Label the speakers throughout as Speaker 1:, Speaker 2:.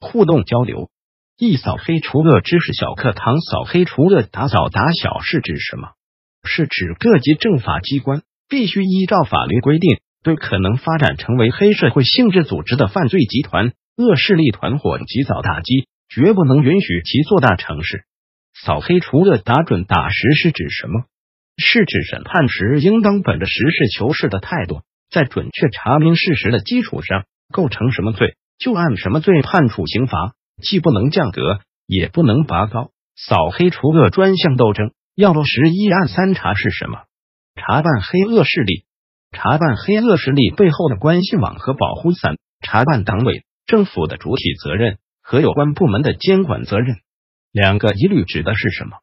Speaker 1: 互动交流，一扫黑除恶知识小课堂。扫黑除恶，打扫打小是指什么？是指各级政法机关必须依照法律规定，对可能发展成为黑社会性质组织的犯罪集团、恶势力团伙及早打击，绝不能允许其做大成事。扫黑除恶，打准打实是指什么？是指审判时应当本着实事求是的态度，在准确查明事实的基础上，构成什么罪？就按什么罪判处刑罚，既不能降格，也不能拔高。扫黑除恶专项斗争要落实一案三查是什么？查办黑恶势力，查办黑恶势力背后的关系网和保护伞，查办党委政府的主体责任和有关部门的监管责任。两个一律指的是什么？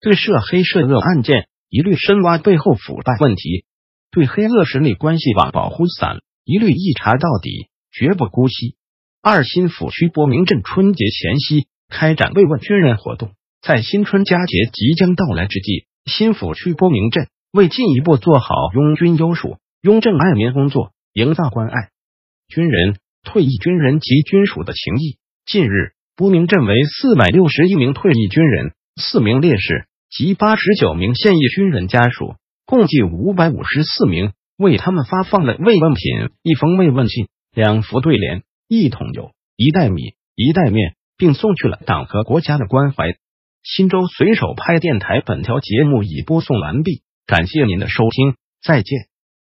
Speaker 1: 对涉黑涉恶案件，一律深挖背后腐败问题；对黑恶势力关系网、保护伞，一律一查到底，绝不姑息。二新抚区波明镇春节前夕开展慰问军人活动，在新春佳节即将到来之际，新抚区波明镇为进一步做好拥军优属、拥政爱民工作，营造关爱军人、退役军人及军属的情谊。近日，波明镇为四百六十一名退役军人、四名烈士及八十九名现役军人家属，共计五百五十四名，为他们发放了慰问品、一封慰问信、两幅对联。一桶油，一袋米，一袋面，并送去了党和国家的关怀。新州随手拍电台本条节目已播送完毕，感谢您的收听，再见。